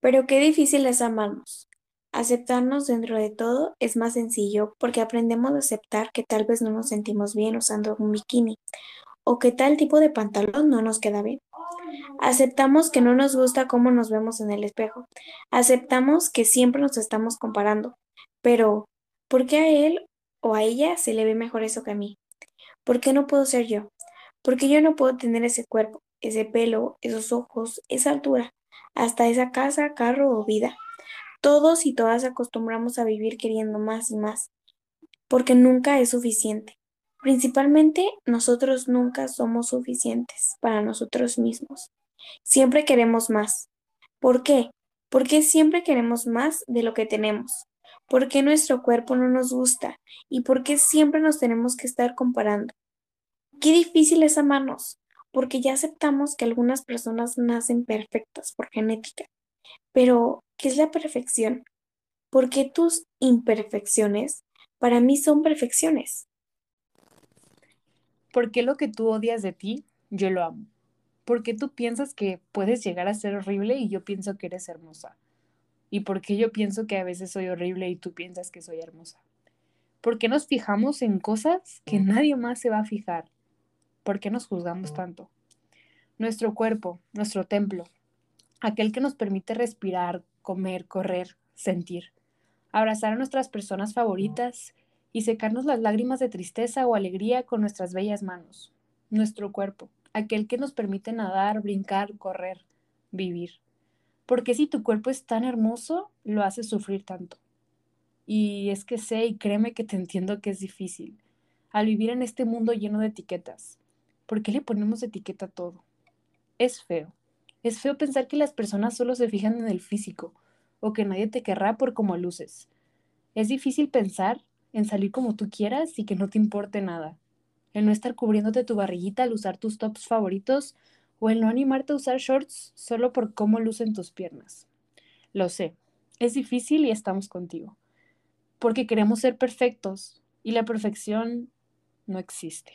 Pero qué difícil es amarnos. Aceptarnos dentro de todo es más sencillo porque aprendemos a aceptar que tal vez no nos sentimos bien usando un bikini o que tal tipo de pantalón no nos queda bien. Aceptamos que no nos gusta cómo nos vemos en el espejo. Aceptamos que siempre nos estamos comparando. Pero, ¿por qué a él o a ella se le ve mejor eso que a mí? ¿Por qué no puedo ser yo? ¿Por qué yo no puedo tener ese cuerpo, ese pelo, esos ojos, esa altura, hasta esa casa, carro o vida? Todos y todas acostumbramos a vivir queriendo más y más, porque nunca es suficiente. Principalmente nosotros nunca somos suficientes para nosotros mismos. Siempre queremos más. ¿Por qué? Porque siempre queremos más de lo que tenemos. ¿Por qué nuestro cuerpo no nos gusta? ¿Y por qué siempre nos tenemos que estar comparando? Qué difícil es amarnos, porque ya aceptamos que algunas personas nacen perfectas por genética. Pero, ¿qué es la perfección? Porque tus imperfecciones para mí son perfecciones. ¿Por qué lo que tú odias de ti, yo lo amo? ¿Por qué tú piensas que puedes llegar a ser horrible y yo pienso que eres hermosa? ¿Y por qué yo pienso que a veces soy horrible y tú piensas que soy hermosa? ¿Por qué nos fijamos en cosas que nadie más se va a fijar? ¿Por qué nos juzgamos tanto? Nuestro cuerpo, nuestro templo, aquel que nos permite respirar, comer, correr, sentir, abrazar a nuestras personas favoritas y secarnos las lágrimas de tristeza o alegría con nuestras bellas manos. Nuestro cuerpo, aquel que nos permite nadar, brincar, correr, vivir. Porque si tu cuerpo es tan hermoso, lo hace sufrir tanto. Y es que sé y créeme que te entiendo que es difícil. Al vivir en este mundo lleno de etiquetas, ¿por qué le ponemos etiqueta a todo? Es feo. Es feo pensar que las personas solo se fijan en el físico o que nadie te querrá por cómo luces. Es difícil pensar en salir como tú quieras y que no te importe nada. El no estar cubriéndote tu barriguita al usar tus tops favoritos o el no animarte a usar shorts solo por cómo lucen tus piernas. Lo sé, es difícil y estamos contigo. Porque queremos ser perfectos y la perfección no existe.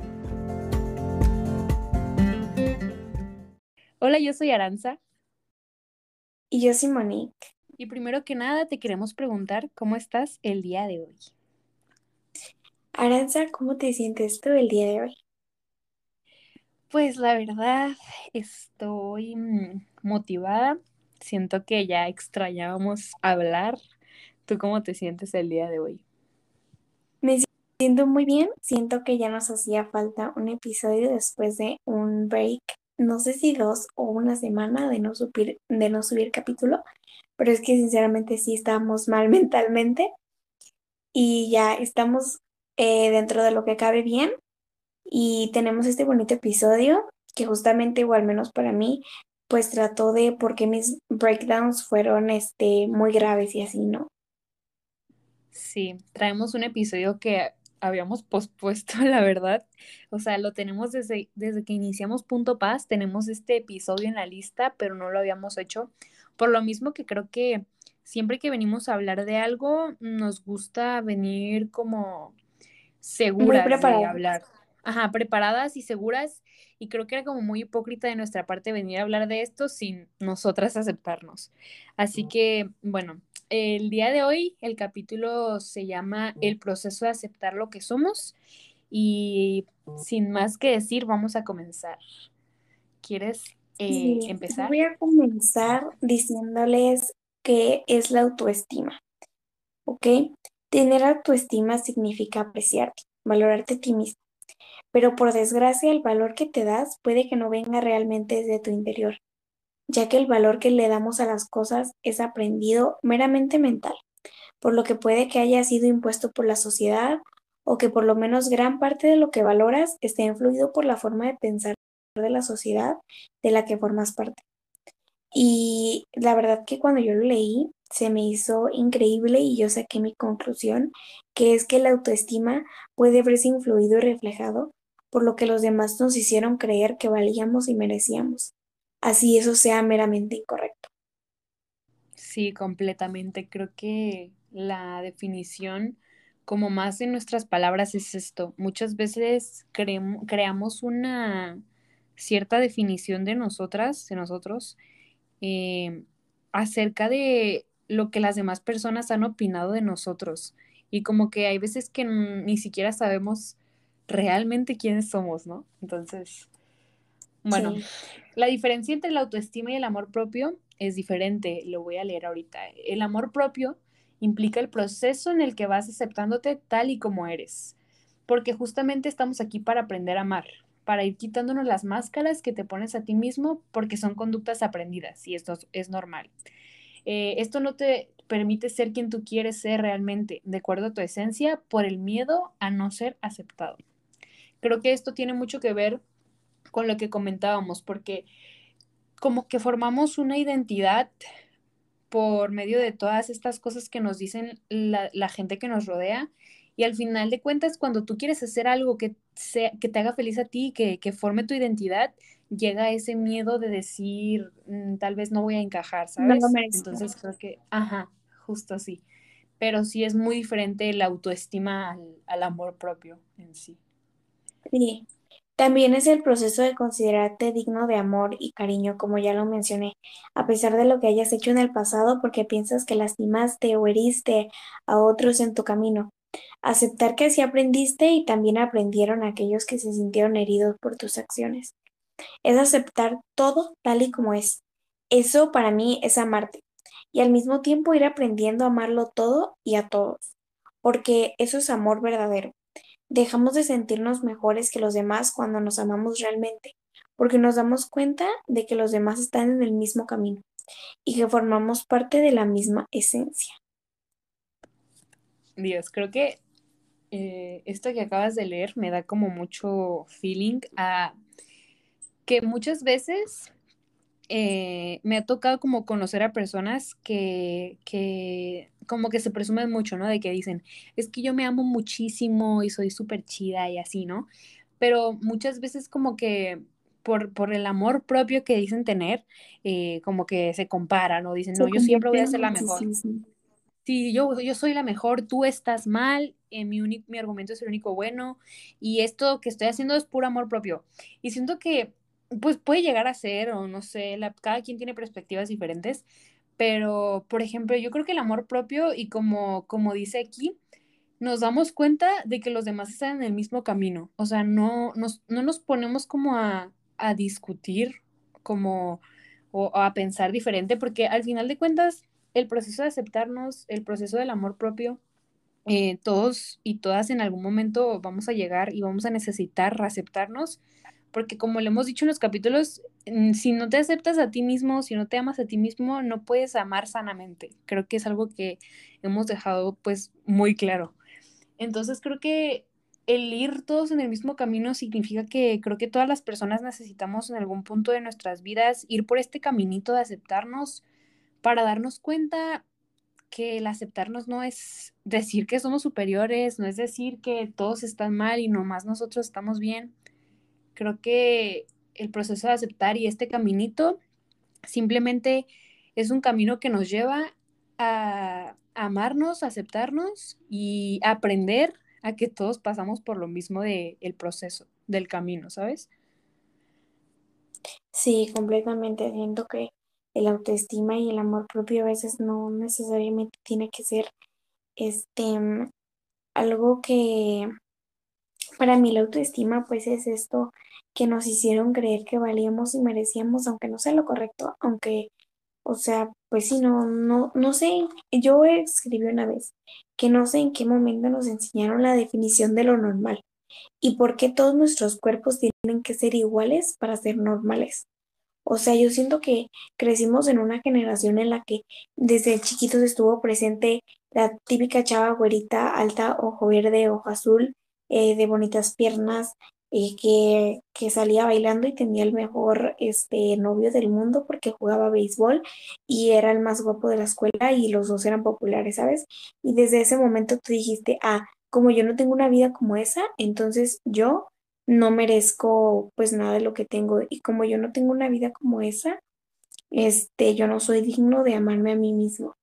Hola, yo soy Aranza. Y yo soy Monique. Y primero que nada te queremos preguntar cómo estás el día de hoy. Aranza, ¿cómo te sientes tú el día de hoy? Pues la verdad, estoy mm, motivada. Siento que ya extrañábamos hablar. ¿Tú cómo te sientes el día de hoy? Me siento muy bien. Siento que ya nos hacía falta un episodio después de un break no sé si dos o una semana de no subir, de no subir capítulo, pero es que sinceramente sí estábamos mal mentalmente y ya estamos eh, dentro de lo que cabe bien y tenemos este bonito episodio que justamente, o al menos para mí, pues trató de por qué mis breakdowns fueron este, muy graves y así, ¿no? Sí, traemos un episodio que habíamos pospuesto, la verdad. O sea, lo tenemos desde, desde que iniciamos Punto Paz, tenemos este episodio en la lista, pero no lo habíamos hecho. Por lo mismo que creo que siempre que venimos a hablar de algo, nos gusta venir como seguras de hablar. Ajá, preparadas y seguras. Y creo que era como muy hipócrita de nuestra parte venir a hablar de esto sin nosotras aceptarnos. Así que, bueno, el día de hoy el capítulo se llama El proceso de aceptar lo que somos y sin más que decir vamos a comenzar. ¿Quieres eh, empezar? Voy a comenzar diciéndoles que es la autoestima. ¿Ok? Tener autoestima significa apreciarte, valorarte a ti mismo. Pero por desgracia el valor que te das puede que no venga realmente desde tu interior, ya que el valor que le damos a las cosas es aprendido meramente mental, por lo que puede que haya sido impuesto por la sociedad o que por lo menos gran parte de lo que valoras esté influido por la forma de pensar de la sociedad de la que formas parte. Y la verdad que cuando yo lo leí, se me hizo increíble y yo saqué mi conclusión, que es que la autoestima puede verse influido y reflejado por lo que los demás nos hicieron creer que valíamos y merecíamos, así eso sea meramente incorrecto. Sí, completamente. Creo que la definición, como más en nuestras palabras, es esto. Muchas veces creamos una cierta definición de nosotras, de nosotros, eh, acerca de lo que las demás personas han opinado de nosotros. Y como que hay veces que ni siquiera sabemos realmente quiénes somos, ¿no? Entonces, bueno, la diferencia entre la autoestima y el amor propio es diferente, lo voy a leer ahorita. El amor propio implica el proceso en el que vas aceptándote tal y como eres, porque justamente estamos aquí para aprender a amar, para ir quitándonos las máscaras que te pones a ti mismo porque son conductas aprendidas y esto es normal. Eh, esto no te permite ser quien tú quieres ser realmente, de acuerdo a tu esencia, por el miedo a no ser aceptado. Creo que esto tiene mucho que ver con lo que comentábamos, porque como que formamos una identidad por medio de todas estas cosas que nos dicen la, gente que nos rodea. Y al final de cuentas, cuando tú quieres hacer algo que, sea, que te haga feliz a ti, que, que forme tu identidad, llega ese miedo de decir, mm, tal vez no voy a encajar, ¿sabes? Entonces creo que, ajá, justo así. Pero sí es muy diferente la autoestima al, al amor propio en sí. Sí, también es el proceso de considerarte digno de amor y cariño, como ya lo mencioné, a pesar de lo que hayas hecho en el pasado porque piensas que lastimaste o heriste a otros en tu camino. Aceptar que así aprendiste y también aprendieron aquellos que se sintieron heridos por tus acciones. Es aceptar todo tal y como es. Eso para mí es amarte. Y al mismo tiempo ir aprendiendo a amarlo todo y a todos. Porque eso es amor verdadero. Dejamos de sentirnos mejores que los demás cuando nos amamos realmente, porque nos damos cuenta de que los demás están en el mismo camino y que formamos parte de la misma esencia. Dios, creo que eh, esto que acabas de leer me da como mucho feeling a que muchas veces eh, me ha tocado como conocer a personas que, que como que se presumen mucho, ¿no? De que dicen, es que yo me amo muchísimo y soy súper chida y así, ¿no? Pero muchas veces como que por, por el amor propio que dicen tener, eh, como que se comparan o dicen, no, yo siempre voy a ser la mejor. Sí, yo, yo soy la mejor, tú estás mal, eh, mi, mi argumento es el único bueno y esto que estoy haciendo es puro amor propio. Y siento que pues puede llegar a ser, o no sé, la, cada quien tiene perspectivas diferentes, pero, por ejemplo, yo creo que el amor propio y como, como dice aquí, nos damos cuenta de que los demás están en el mismo camino, o sea, no nos, no nos ponemos como a, a discutir, como, o, a pensar diferente, porque al final de cuentas, el proceso de aceptarnos, el proceso del amor propio, eh, todos y todas en algún momento vamos a llegar y vamos a necesitar aceptarnos porque como le hemos dicho en los capítulos, mm, si no te aceptas a ti mismo, si no te amas a ti mismo, no puedes amar sanamente. Creo que es algo que hemos dejado pues muy claro. Entonces creo que el ir todos en el mismo camino significa que creo que todas las personas necesitamos en algún punto de nuestras vidas ir por este caminito de aceptarnos para darnos cuenta que el aceptarnos no es decir que somos superiores, no es decir que todos están mal y nomás nosotros estamos bien Creo que el proceso de aceptar y este caminito simplemente es un camino que nos lleva a amarnos, aceptarnos y aprender a que todos pasamos por lo mismo del el proceso, del camino, ¿sabes? Sí, completamente. Siento que el autoestima y el amor propio a veces no necesariamente tiene que ser este algo que para mí la autoestima pues es esto que nos hicieron creer que valíamos y merecíamos, aunque no sea lo correcto, aunque, o sea, pues sí, no, no, no sé, yo escribí una vez que no sé en qué momento nos enseñaron la definición de lo normal y por qué todos nuestros cuerpos tienen que ser iguales para ser normales. O sea, yo siento que crecimos en una generación en la que desde chiquitos estuvo presente la típica chava güerita, alta, ojo verde, ojo azul, eh, de bonitas piernas, eh, que, que salía bailando y tenía el mejor este, novio del mundo porque jugaba béisbol y era el más guapo de la escuela y los dos eran populares, ¿sabes? Y desde ese momento tú dijiste, ah, como yo no tengo una vida como esa, entonces yo no merezco pues nada de lo que tengo y como yo no tengo una vida como esa, este, yo no soy digno de amarme a mí mismo.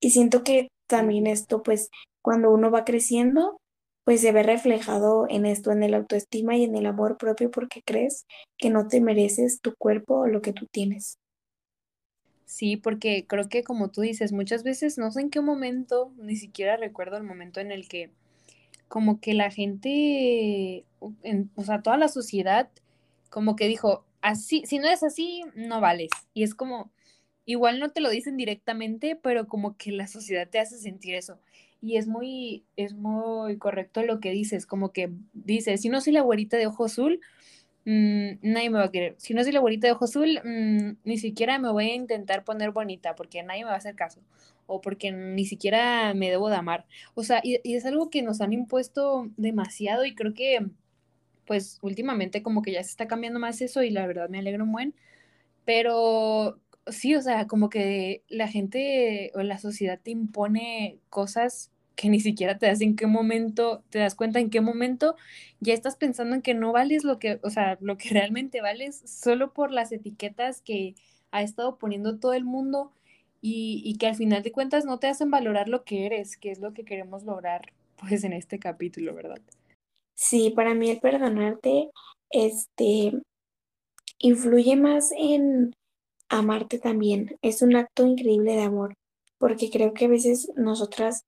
Y siento que también esto, pues, cuando uno va creciendo, pues se ve reflejado en esto, en el autoestima y en el amor propio porque crees que no te mereces tu cuerpo o lo que tú tienes. Sí, porque creo que como tú dices, muchas veces no sé en qué momento, ni siquiera recuerdo el momento en el que como que la gente, en, o sea, toda la sociedad como que dijo, así, si no es así, no vales. Y es como, igual no te lo dicen directamente, pero como que la sociedad te hace sentir eso. Y es muy, es muy correcto lo que dices, como que dices, si no soy la güerita de ojo azul, mmm, nadie me va a querer. Si no soy la güerita de ojo azul, mmm, ni siquiera me voy a intentar poner bonita porque nadie me va a hacer caso. O porque ni siquiera me debo de amar. O sea, y, y es algo que nos han impuesto demasiado y creo que pues últimamente como que ya se está cambiando más eso y la verdad me alegro un buen, pero sí, o sea, como que la gente o la sociedad te impone cosas que ni siquiera te das en qué momento, te das cuenta en qué momento ya estás pensando en que no vales lo que, o sea, lo que realmente vales solo por las etiquetas que ha estado poniendo todo el mundo y, y que al final de cuentas no te hacen valorar lo que eres, que es lo que queremos lograr pues en este capítulo, ¿verdad? Sí, para mí el perdonarte, este, influye más en amarte también. Es un acto increíble de amor, porque creo que a veces nosotras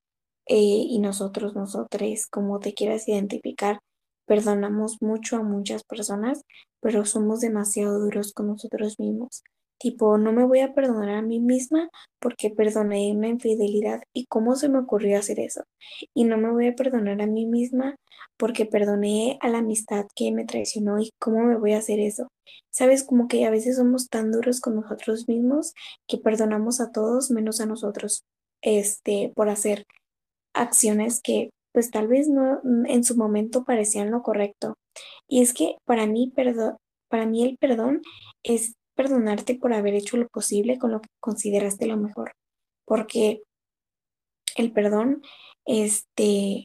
eh, y nosotros, nosotres, como te quieras identificar, perdonamos mucho a muchas personas, pero somos demasiado duros con nosotros mismos. Tipo, no me voy a perdonar a mí misma porque perdoné una infidelidad y cómo se me ocurrió hacer eso. Y no me voy a perdonar a mí misma porque perdoné a la amistad que me traicionó y cómo me voy a hacer eso. Sabes, como que a veces somos tan duros con nosotros mismos que perdonamos a todos menos a nosotros, este, por hacer acciones que pues tal vez no en su momento parecían lo correcto. Y es que para mí, perdón, para mí el perdón es perdonarte por haber hecho lo posible con lo que consideraste lo mejor. Porque el perdón, este,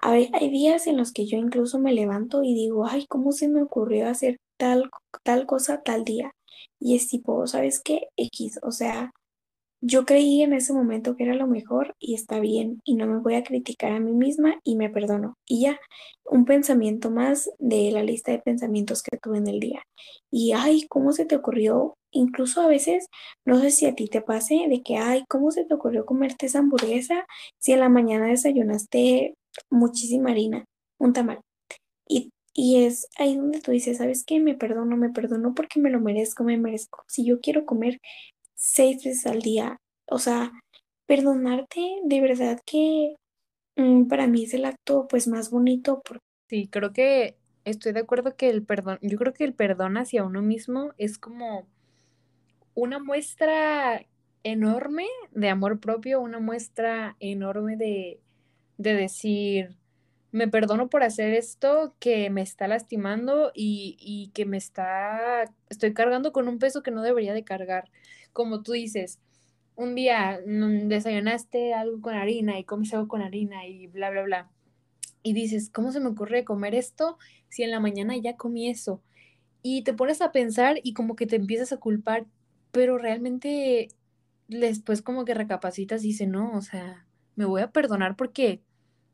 hay, hay días en los que yo incluso me levanto y digo, ay, ¿cómo se me ocurrió hacer tal, tal cosa tal día? Y es tipo, ¿sabes qué? X, o sea, yo creí en ese momento que era lo mejor y está bien y no me voy a criticar a mí misma y me perdono. Y ya, un pensamiento más de la lista de pensamientos que tuve en el día. Y ay, ¿cómo se te ocurrió? Incluso a veces, no sé si a ti te pase de que, ay, ¿cómo se te ocurrió comerte esa hamburguesa si en la mañana desayunaste muchísima harina, un tamal? Y, y es ahí donde tú dices, ¿sabes qué? Me perdono, me perdono porque me lo merezco, me merezco. Si yo quiero comer seis veces al día. O sea, perdonarte de verdad que mm, para mí es el acto pues más bonito. Por... Sí, creo que estoy de acuerdo que el perdón, yo creo que el perdón hacia uno mismo es como una muestra enorme de amor propio, una muestra enorme de, de decir, me perdono por hacer esto que me está lastimando y, y que me está, estoy cargando con un peso que no debería de cargar como tú dices, un día mm, desayunaste algo con harina y comes algo con harina y bla, bla, bla. Y dices, ¿cómo se me ocurre comer esto si en la mañana ya comí eso? Y te pones a pensar y como que te empiezas a culpar, pero realmente después como que recapacitas y dices, no, o sea, me voy a perdonar porque,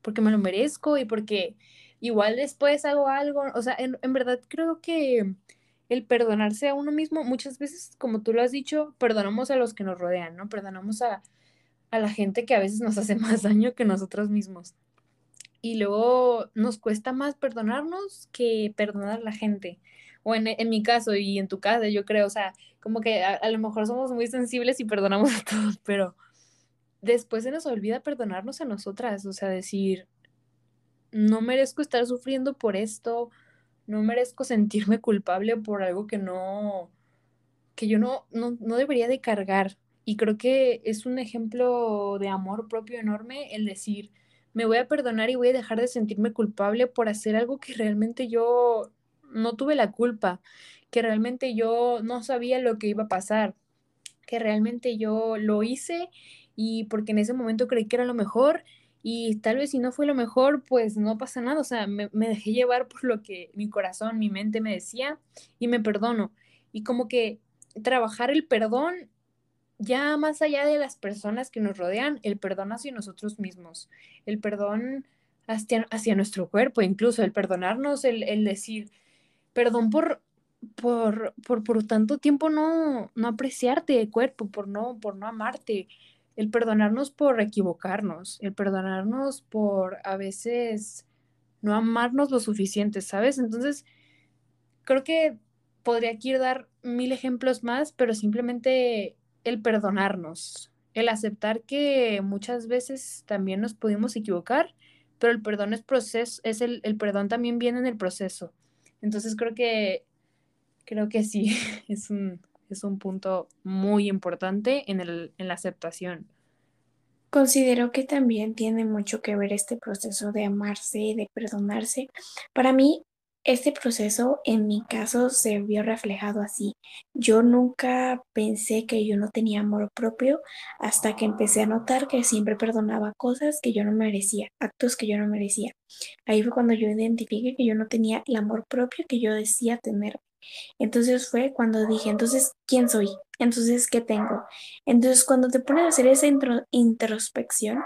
porque me lo merezco y porque igual después hago algo, o sea, en, en verdad creo que el perdonarse a uno mismo, muchas veces, como tú lo has dicho, perdonamos a los que nos rodean, ¿no? Perdonamos a, a la gente que a veces nos hace más daño que nosotros mismos. Y luego nos cuesta más perdonarnos que perdonar a la gente. O en, en mi caso y en tu caso, yo creo, o sea, como que a, a lo mejor somos muy sensibles y perdonamos a todos, pero después se nos olvida perdonarnos a nosotras, o sea, decir, no merezco estar sufriendo por esto, no merezco sentirme culpable por algo que no, que yo no, no, no debería de cargar. Y creo que es un ejemplo de amor propio enorme el decir, me voy a perdonar y voy a dejar de sentirme culpable por hacer algo que realmente yo no tuve la culpa, que realmente yo no sabía lo que iba a pasar, que realmente yo lo hice y porque en ese momento creí que era lo mejor y tal vez si no fue lo mejor, pues no pasa nada, o sea, me, dejé llevar por lo que mi corazón, mi mente me decía y me perdono. Y como que trabajar el perdón ya más allá de las personas que nos rodean, el perdón hacia nosotros mismos, el perdón hacia, hacia nuestro cuerpo, incluso el perdonarnos, el, el decir, perdón por, por, por, por tanto tiempo no, no apreciarte cuerpo, por no, por no amarte, el perdonarnos por equivocarnos, el perdonarnos por a veces no amarnos lo suficiente, ¿sabes? Entonces, creo que podría aquí dar mil ejemplos más, pero simplemente el perdonarnos, el aceptar que muchas veces también nos pudimos equivocar, pero el perdón es proceso, es el, el perdón también viene en el proceso. Entonces creo que creo que sí, es un, es un punto muy importante en, el, en la aceptación. Considero que también tiene mucho que ver este proceso de amarse y de perdonarse. Para mí, este proceso en mi caso se vio reflejado así. Yo nunca pensé que yo no tenía amor propio hasta que empecé a notar que siempre perdonaba cosas que yo no merecía, actos que yo no merecía. Ahí fue cuando yo identifiqué que yo no tenía el amor propio que yo decía tener. Entonces fue cuando dije, entonces, ¿quién soy? Entonces, ¿qué tengo? Entonces, cuando te pones a hacer esa introspección,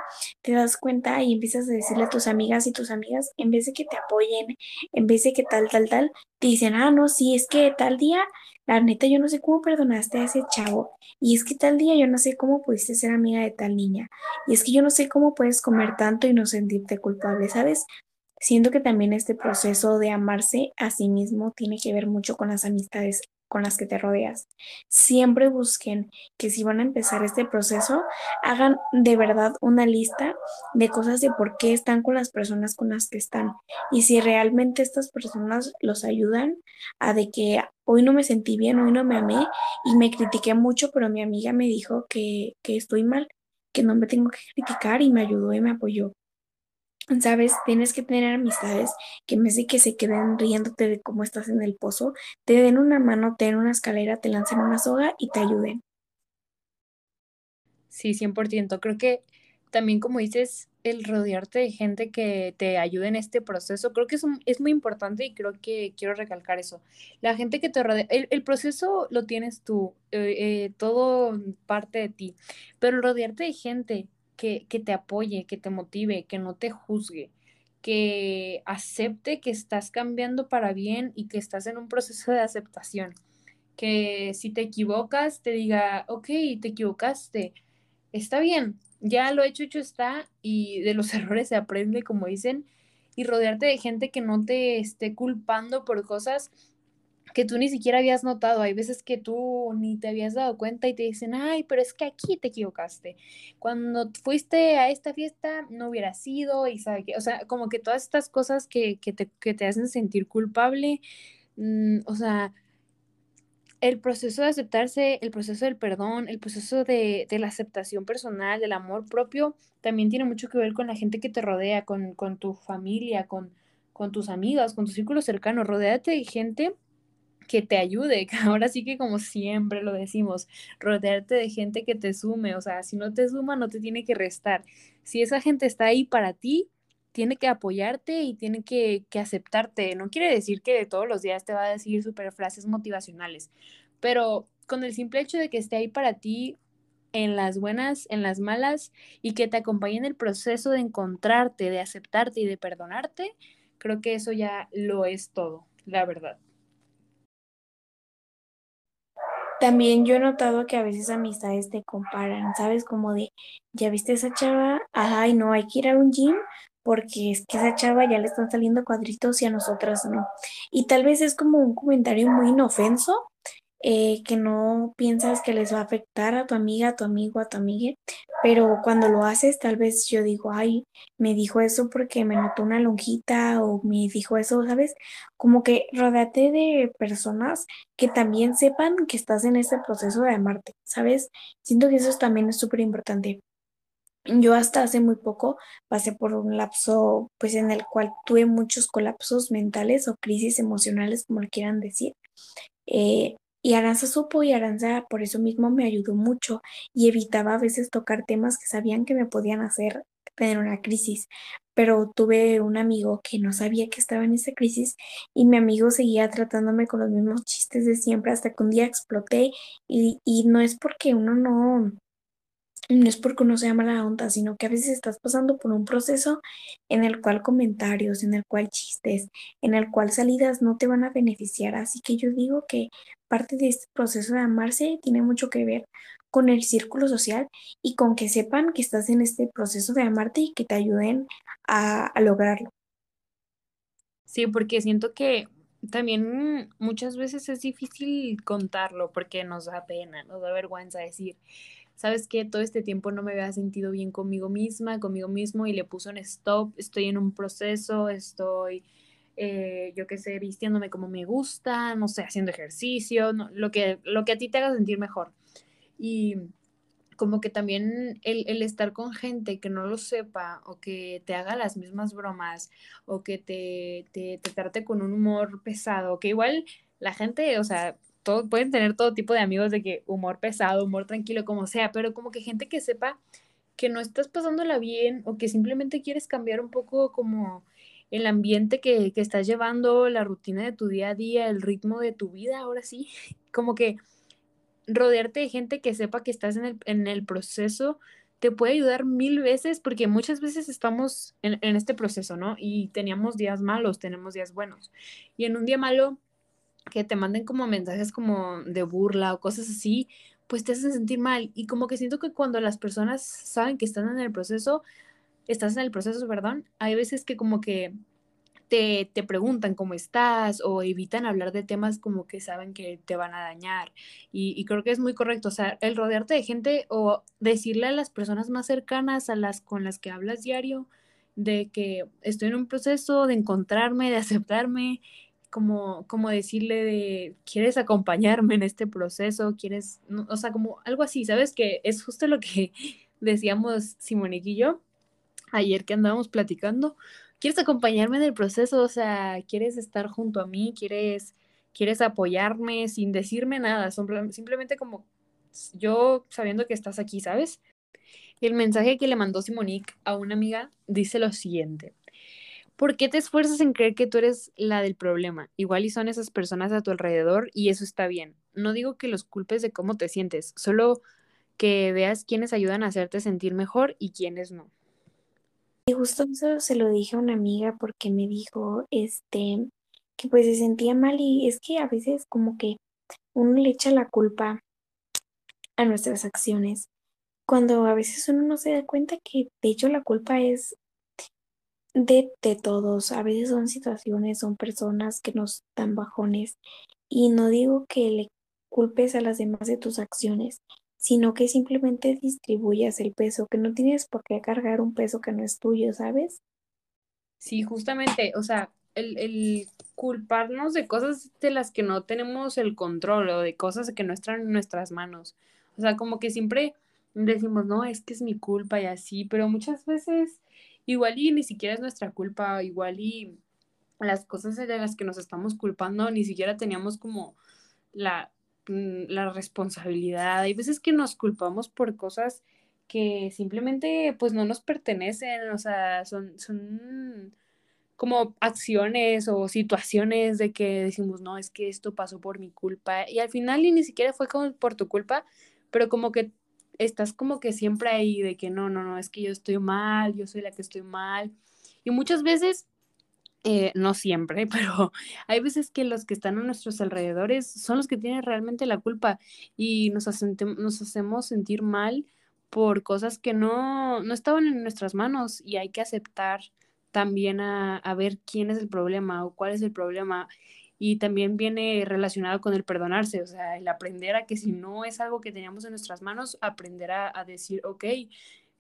te das cuenta y empiezas a decirle a tus amigas y tus amigas, en vez de que te apoyen, en vez de que tal, tal, tal, te dicen, ah, no, sí, es que tal día, la neta, yo no sé cómo perdonaste a ese chavo. Y es que tal día yo no sé cómo pudiste ser amiga de tal niña. Y es que yo no sé cómo puedes comer tanto y no sentirte culpable, ¿sabes? Siento que también este proceso de amarse a sí mismo tiene que ver mucho con las amistades con las que te rodeas. Siempre busquen que si van a empezar este proceso, hagan de verdad una lista de cosas de por qué están con las personas con las que están y si realmente estas personas los ayudan a de que hoy no me sentí bien, hoy no me amé y me critiqué mucho, pero mi amiga me dijo que, que estoy mal, que no me tengo que criticar y me ayudó y me apoyó. Sabes, tienes que tener amistades que en vez de que se queden riéndote de cómo estás en el pozo, te den una mano, te den una escalera, te lancen una soga y te ayuden. Sí, 100%. Creo que también, como dices, el rodearte de gente que te ayude en este proceso, creo que es, muy importante y creo que quiero recalcar eso. La gente que te rodea, el, proceso lo tienes tú, eh, eh, todo parte de ti, pero rodearte de gente que, te apoye, que te motive, que no te juzgue, que acepte que estás cambiando para bien y que estás en un proceso de aceptación. Que si te equivocas, te diga, ok, te equivocaste, está bien, ya lo hecho, hecho está, y de los errores se aprende, como dicen, y rodearte de gente que no te esté culpando por cosas que tú ni siquiera habías notado. Hay veces que tú ni te habías dado cuenta y te dicen, ay, pero es que aquí te equivocaste. Cuando fuiste a esta fiesta no hubiera sido y sabe que, o sea, como que todas estas cosas que, que, te, que te, hacen sentir culpable, mm, o sea, el proceso de aceptarse, el proceso del perdón, el proceso de, de, la aceptación personal, del amor propio, también tiene mucho que ver con la gente que te rodea, con, con tu familia, con, con tus amigas, con tu círculo cercano. Rodéate de gente que te ayude, ahora sí que como siempre lo decimos, rodearte de gente que te sume, o sea, si no te suma, no te tiene que restar. Si esa gente está ahí para ti, tiene que apoyarte y tiene que, que aceptarte. No quiere decir que todos los días te va a decir super frases motivacionales, pero con el simple hecho de que esté ahí para ti en las buenas, en las malas y que te acompañe en el proceso de encontrarte, de aceptarte y de perdonarte, creo que eso ya lo es todo, la verdad. También yo he notado que a veces amistades te comparan, ¿sabes? Como de, ¿ya viste esa chava? Ay, no, hay que ir a un gym porque es que esa chava ya le están saliendo cuadritos y a nosotras no. Y tal vez es como un comentario muy inofenso, eh, que no piensas que les va a afectar a tu amiga, a tu amigo, a tu amiga, pero cuando lo haces, tal vez yo digo, ay, me dijo eso porque me notó una lonjita o me dijo eso, ¿sabes? Como que rodeate de personas que también sepan que estás en este proceso de amarte, ¿sabes? Siento que eso también es súper importante. Yo hasta hace muy poco pasé por un lapso, pues en el cual tuve muchos colapsos mentales o crisis emocionales, como le quieran decir. Eh, y Aranza supo y Aranza por eso mismo me ayudó mucho y evitaba a veces tocar temas que sabían que me podían hacer tener una crisis. Pero tuve un amigo que no sabía que estaba en esa crisis y mi amigo seguía tratándome con los mismos chistes de siempre hasta que un día exploté y, y no es porque uno no no es porque uno sea mala onda, sino que a veces estás pasando por un proceso en el cual comentarios, en el cual chistes, en el cual salidas no te van a beneficiar. Así que yo digo que parte de este proceso de amarse tiene mucho que ver con el círculo social y con que sepan que estás en este proceso de amarte y que te ayuden a, a lograrlo. Sí, porque siento que también muchas veces es difícil contarlo porque nos da pena, nos da vergüenza decir, sabes que todo este tiempo no me había sentido bien conmigo misma, conmigo mismo y le puso un stop, estoy en un proceso, estoy, eh, yo qué sé, vistiéndome como me gusta, no sé, haciendo ejercicio, lo, que, lo que a ti te haga sentir mejor. Y como que también el, el, estar con gente que no lo sepa o que te haga las mismas bromas o que te, te, te trate con un humor pesado, que igual la gente, o sea, pueden tener todo tipo de amigos de que humor pesado, humor tranquilo, como sea, pero como que gente que sepa que no estás pasándola bien o que simplemente quieres cambiar un poco como el ambiente que, que estás llevando, la rutina de tu día a día, el ritmo de tu vida, ahora sí, como que rodearte de gente que sepa que estás en el, en el proceso te puede ayudar mil veces porque muchas veces estamos en, en, este proceso, ¿no? Y teníamos días malos, tenemos días buenos. Y en un día malo que te manden como mensajes como de burla o cosas así, pues te hacen sentir mal. Y como que siento que cuando las personas saben que están en el proceso, estás en el proceso, perdón, hay veces que como que te, te, preguntan cómo estás o evitan hablar de temas como que saben que te van a dañar. Y, y, creo que es muy correcto, o sea, el rodearte de gente o decirle a las personas más cercanas, a las con las que hablas diario, de que estoy en un proceso de encontrarme, de aceptarme como, como decirle de, ¿quieres acompañarme en este proceso? ¿Quieres, no, o sea, como algo así, ¿sabes? Que es justo lo que decíamos Simonique y yo ayer que andábamos platicando. ¿Quieres acompañarme en el proceso? O sea, ¿quieres estar junto a mí? ¿Quieres, quieres apoyarme sin decirme nada? Simplemente como yo sabiendo que estás aquí, ¿sabes? El mensaje que le mandó Simonique a una amiga dice lo siguiente. ¿Por qué te esfuerzas en creer que tú eres la del problema? Igual y son esas personas a tu alrededor y eso está bien. No digo que los culpes de cómo te sientes, solo que veas quiénes ayudan a hacerte sentir mejor y quiénes no. Y justo eso se lo dije a una amiga porque me dijo, este, que pues se sentía mal y es que a veces como que uno le echa la culpa a nuestras acciones, cuando a veces uno no se da cuenta que de hecho la culpa es de, de todos. A veces son situaciones, son personas que nos dan bajones. Y no digo que le culpes a las demás de tus acciones, sino que simplemente distribuyas el peso, que no tienes por qué cargar un peso que no es tuyo, ¿sabes? Sí, justamente, o sea, el, el culparnos de cosas de las que no tenemos el control o de cosas que no están en nuestras manos. O sea, como que siempre decimos, no, es que es mi culpa y así, pero muchas veces igual y ni siquiera es nuestra culpa, igual y las cosas de las que nos estamos culpando ni siquiera teníamos como la, mm, la responsabilidad. Hay veces que nos culpamos por cosas que simplemente pues no nos pertenecen, o sea, son, son como acciones o situaciones de que decimos, no, es que esto pasó por mi culpa y al final y ni siquiera fue como por tu culpa, pero como que estás como que siempre ahí de que no, no, no, es que yo estoy mal, yo soy la que estoy mal. Y muchas veces, eh, no siempre, pero hay veces que los que están a nuestros alrededores son los que tienen realmente la culpa y nos, nos hacemos sentir mal por cosas que no, no estaban en nuestras manos y hay que aceptar también a, a ver quién es el problema o cuál es el problema y también viene relacionado con el perdonarse, o sea, el aprender a que si no es algo que teníamos en nuestras manos, aprender a, a decir, ok,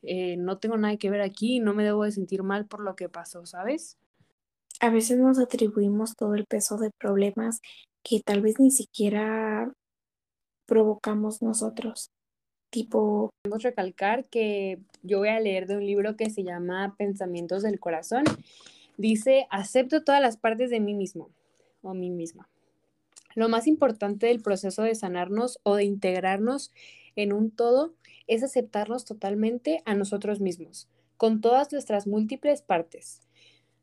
eh, no tengo nada que ver aquí, no me debo de sentir mal por lo que pasó, ¿sabes? A veces nos atribuimos todo el peso de problemas que tal vez ni siquiera provocamos nosotros. tipo... Podemos recalcar que yo voy a leer de un libro que se llama Pensamientos del Corazón. Dice, acepto todas las partes de mí mismo o mí misma. Lo más importante del proceso de sanarnos o de integrarnos en un todo es aceptarnos totalmente a nosotros mismos, con todas nuestras múltiples partes.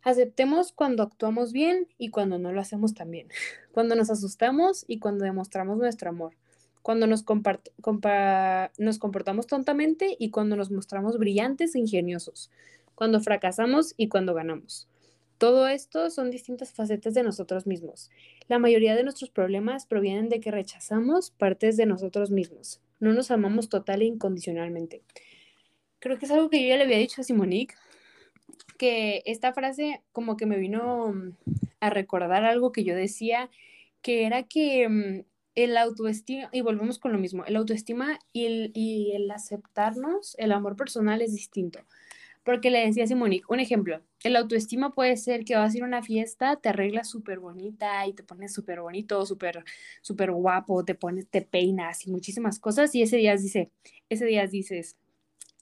Aceptemos cuando actuamos bien y cuando no lo hacemos tan bien, cuando nos asustamos y cuando demostramos nuestro amor, cuando nos, nos comportamos tontamente y cuando nos mostramos brillantes e ingeniosos, cuando fracasamos y cuando ganamos. Todo esto son distintas facetas de nosotros mismos. La mayoría de nuestros problemas provienen de que rechazamos partes de nosotros mismos. No nos amamos total e incondicionalmente. Creo que es algo que yo ya le había dicho a Simonique, que esta frase como que me vino mm, a recordar algo que yo decía, que era que mm, el autoestima, y volvemos con lo mismo, el autoestima y el, y el aceptarnos, el amor personal es distinto. Porque le decía a un ejemplo, el autoestima puede ser que vas a ir a una fiesta, te arreglas súper bonita y te pones súper bonito, súper súper guapo, te pones, te peinas y muchísimas cosas y ese día dice, ese día dices,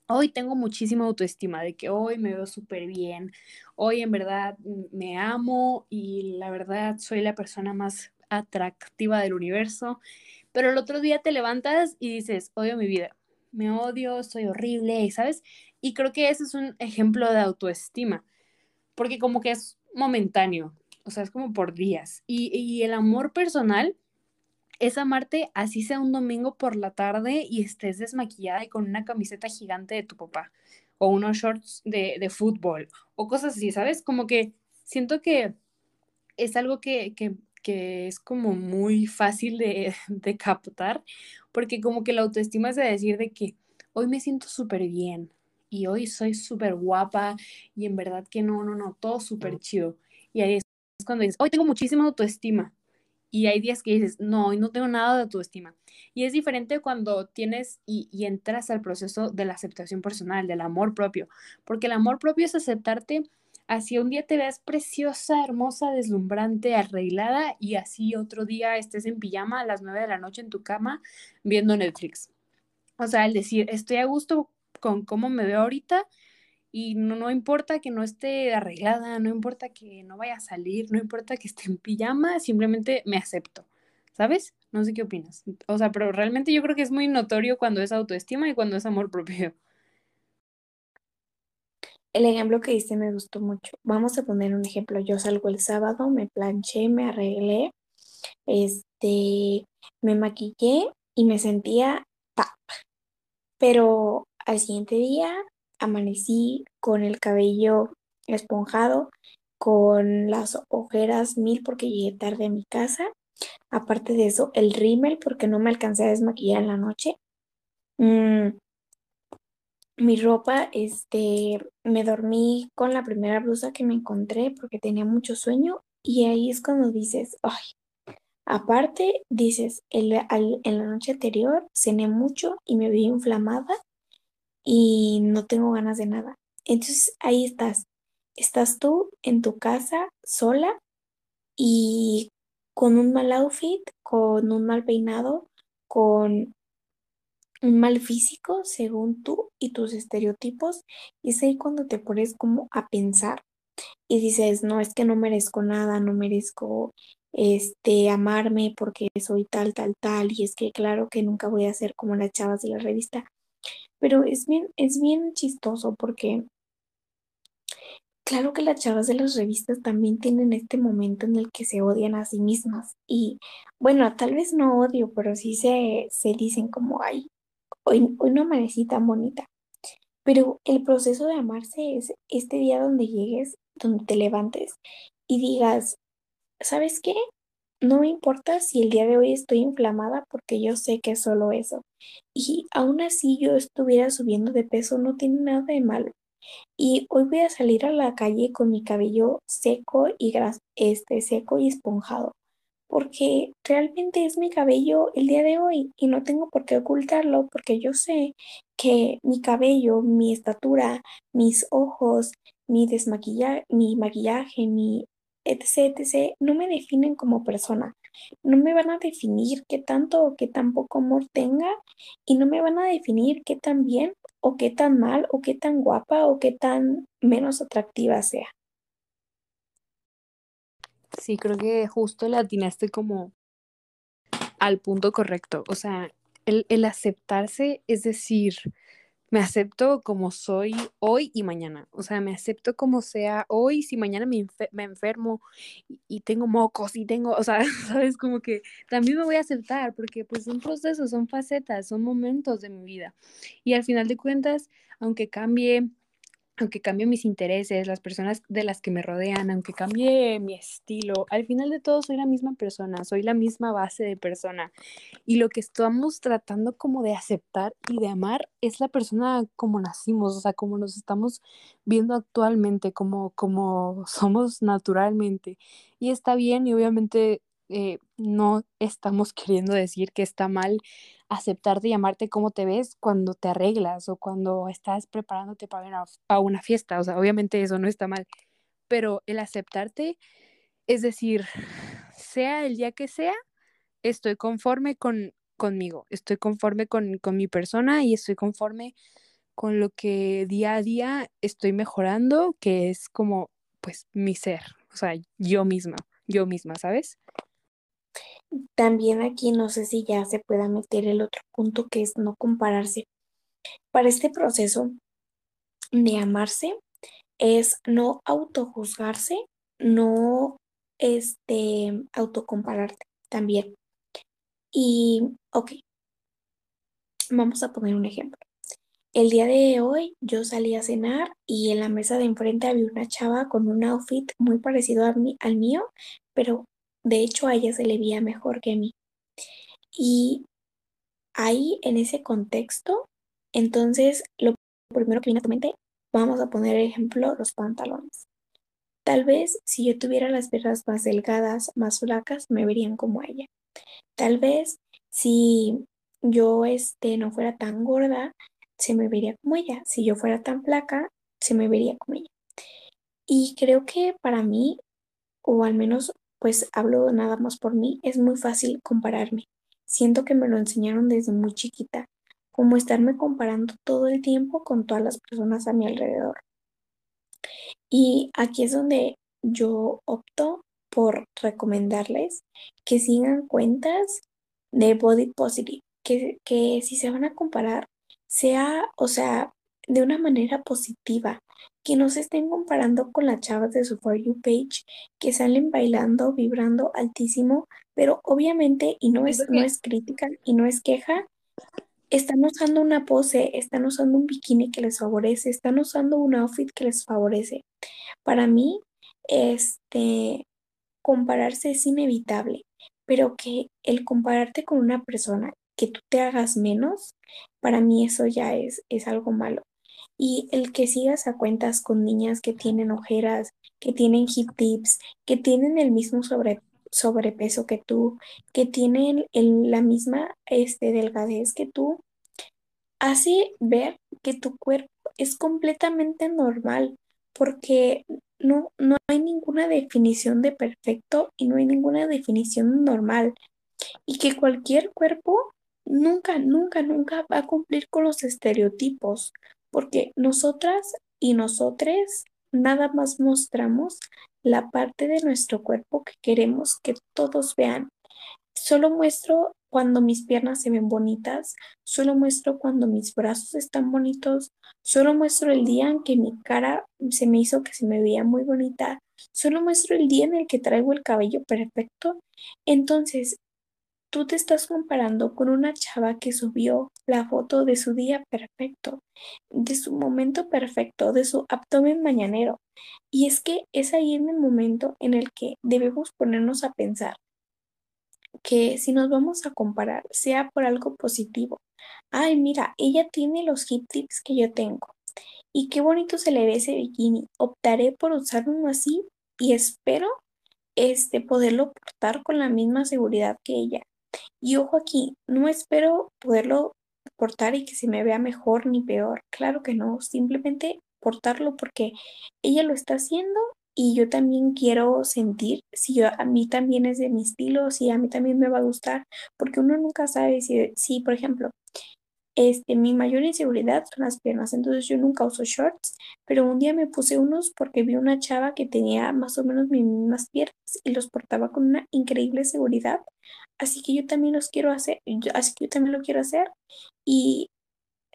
hoy tengo muchísima autoestima de que hoy me veo súper bien, hoy en verdad me amo y la verdad soy la persona más atractiva del universo, pero el otro día te levantas y dices, odio mi vida, me odio, soy horrible, ¿sabes? Y creo que ese es un ejemplo de autoestima, porque como que es momentáneo, o sea, es como por días. Y, el amor personal es amarte así sea un domingo por la tarde y estés desmaquillada y con una camiseta gigante de tu papá, o unos shorts de, fútbol, o cosas así, ¿sabes? Como que siento que es algo que, que, que es como muy fácil de, de captar, porque como que la autoestima es de decir de que hoy me siento súper bien, y hoy soy súper guapa y en verdad que no, no, no, todo súper chido. Y ahí es cuando dices, hoy tengo muchísima autoestima. Y hay días que dices, no, hoy no tengo nada de autoestima. Y es diferente cuando tienes y, y entras al proceso de la aceptación personal, del amor propio, porque el amor propio es aceptarte así un día te veas preciosa, hermosa, deslumbrante, arreglada y así otro día estés en pijama a las nueve de la noche en tu cama viendo Netflix. O sea, el decir, estoy a gusto con cómo me veo ahorita y no, no importa que no esté arreglada, no importa que no vaya a salir, no importa que esté en pijama, simplemente me acepto, ¿sabes? No sé qué opinas. O sea, pero realmente yo creo que es muy notorio cuando es autoestima y cuando es amor propio. El ejemplo que diste me gustó mucho. Vamos a poner un ejemplo. Yo salgo el sábado, me planché, me arreglé, este, me maquillé y me sentía pap. Pero al siguiente día amanecí con el cabello esponjado, con las ojeras mil porque llegué tarde a mi casa. Aparte de eso, el rímel porque no me alcancé a desmaquillar en la noche. Mm, mi ropa, este, me dormí con la primera blusa que me encontré porque tenía mucho sueño y ahí es cuando dices, ay, aparte dices, en la noche anterior cené mucho y me vi inflamada y no tengo ganas de nada. Entonces ahí estás. Estás tú en tu casa sola y con un mal outfit, con un mal peinado, con un mal físico según tú y tus estereotipos. Y es ahí cuando te pones como a pensar y dices, no, es que no merezco nada, no merezco este amarme porque soy tal, tal, tal. Y es que claro que nunca voy a ser como las chavas de la revista. Pero es bien, es bien chistoso porque claro que las chavas de las revistas también tienen este momento en el que se odian a sí mismas. Y bueno, tal vez no odio, pero sí se, se dicen como, ay, hoy, hoy no amanecí tan bonita. Pero el proceso de amarse es este día donde llegues, donde te levantes y digas, ¿sabes qué? No me importa si el día de hoy estoy inflamada porque yo sé que es solo eso. Y aún así yo estuviera subiendo de peso, no tiene nada de malo. Y hoy voy a salir a la calle con mi cabello seco y gras este seco y esponjado, porque realmente es mi cabello el día de hoy y no tengo por qué ocultarlo porque yo sé que mi cabello, mi estatura, mis ojos, mi desmaquillaje, mi maquillaje, mi etc, no me definen como persona. no me van a definir qué tanto o qué tan poco amor tenga y no me van a definir qué tan bien o qué tan mal o qué tan guapa o qué tan menos atractiva sea. Sí, creo que justo la atinaste como al punto correcto. O sea, el, el aceptarse es decir, me acepto como soy hoy y mañana. O sea, me acepto como sea hoy, si mañana me, me enfermo y, tengo mocos y tengo, o sea, sabes, como que también me voy a aceptar porque pues son procesos, son facetas, son momentos de mi vida. Y al final de cuentas, aunque cambie aunque cambie mis intereses, las personas de las que me rodean, aunque cambie mi estilo, al final de todo soy la misma persona, soy la misma base de persona. Y lo que estamos tratando como de aceptar y de amar es la persona como nacimos, o sea, como nos estamos viendo actualmente, como, como somos naturalmente. Y está bien y obviamente eh, no estamos queriendo decir que está mal aceptarte y amarte como te ves cuando te arreglas o cuando estás preparándote para una fiesta. O sea, obviamente eso no está mal, pero el aceptarte es decir, sea el día que sea, estoy conforme con, conmigo, estoy conforme con, con mi persona y estoy conforme con lo que día a día estoy mejorando, que es como, pues, mi ser, o sea, yo misma, yo misma, ¿sabes? También aquí no sé si ya se pueda meter el otro punto que es no compararse. Para este proceso de amarse es no autojuzgarse, no este autocompararte también. Y ok, vamos a poner un ejemplo. El día de hoy yo salí a cenar y en la mesa de enfrente había una chava con un outfit muy parecido a al mío, pero de hecho, a ella se le veía mejor que a mí. Y ahí, en ese contexto, entonces, lo primero que viene a tu mente, vamos a poner ejemplo, los pantalones. Tal vez si yo tuviera las piernas más delgadas, más flacas, me verían como ella. Tal vez si yo este, no fuera tan gorda, se me vería como ella. Si yo fuera tan flaca, se me vería como ella. Y creo que para mí, o al menos pues hablo nada más por mí, es muy fácil compararme. Siento que me lo enseñaron desde muy chiquita, como estarme comparando todo el tiempo con todas las personas a mi alrededor. Y aquí es donde yo opto por recomendarles que sigan cuentas de Body Positive, que, que si se van a comparar, sea, o sea, de una manera positiva, que no se estén comparando con las chavas de su For You page que salen bailando, vibrando altísimo, pero obviamente, y no es, no es crítica y no es queja, están usando una pose, están usando un bikini que les favorece, están usando un outfit que les favorece. Para mí, este, compararse es inevitable, pero que el compararte con una persona que tú te hagas menos, para mí eso ya es, es algo malo. Y el que sigas a cuentas con niñas que tienen ojeras, que tienen hip tips, que tienen el mismo sobrepeso que tú, que tienen la misma este, delgadez que tú, hace ver que tu cuerpo es completamente normal, porque no, no hay ninguna definición de perfecto y no hay ninguna definición normal. Y que cualquier cuerpo nunca, nunca, nunca va a cumplir con los estereotipos porque nosotras y nosotres nada más mostramos la parte de nuestro cuerpo que queremos que todos vean. Solo muestro cuando mis piernas se ven bonitas, solo muestro cuando mis brazos están bonitos, solo muestro el día en que mi cara se me hizo que se me veía muy bonita, solo muestro el día en el que traigo el cabello perfecto. Entonces, tú te estás comparando con una chava que subió la foto de su día perfecto, de su momento perfecto, de su abdomen mañanero. Y es que es ahí en el momento en el que debemos ponernos a pensar que si nos vamos a comparar, sea por algo positivo. Ay, mira, ella tiene los hip tips que yo tengo. Y qué bonito se le ve ese bikini. Optaré por usar uno así y espero este poderlo portar con la misma seguridad que ella. Y ojo aquí, no espero poderlo portar y que se me vea mejor ni peor. Claro que no, simplemente portarlo porque ella lo está haciendo y yo también quiero sentir si yo, a mí también es de mi estilo, si a mí también me va a gustar, porque uno nunca sabe si, si por ejemplo, este, mi mayor inseguridad son las piernas, entonces yo nunca uso shorts, pero un día me puse unos porque vi una chava que tenía más o menos mis mismas piernas y los portaba con una increíble seguridad, así que yo también los quiero hacer, así que yo también lo quiero hacer y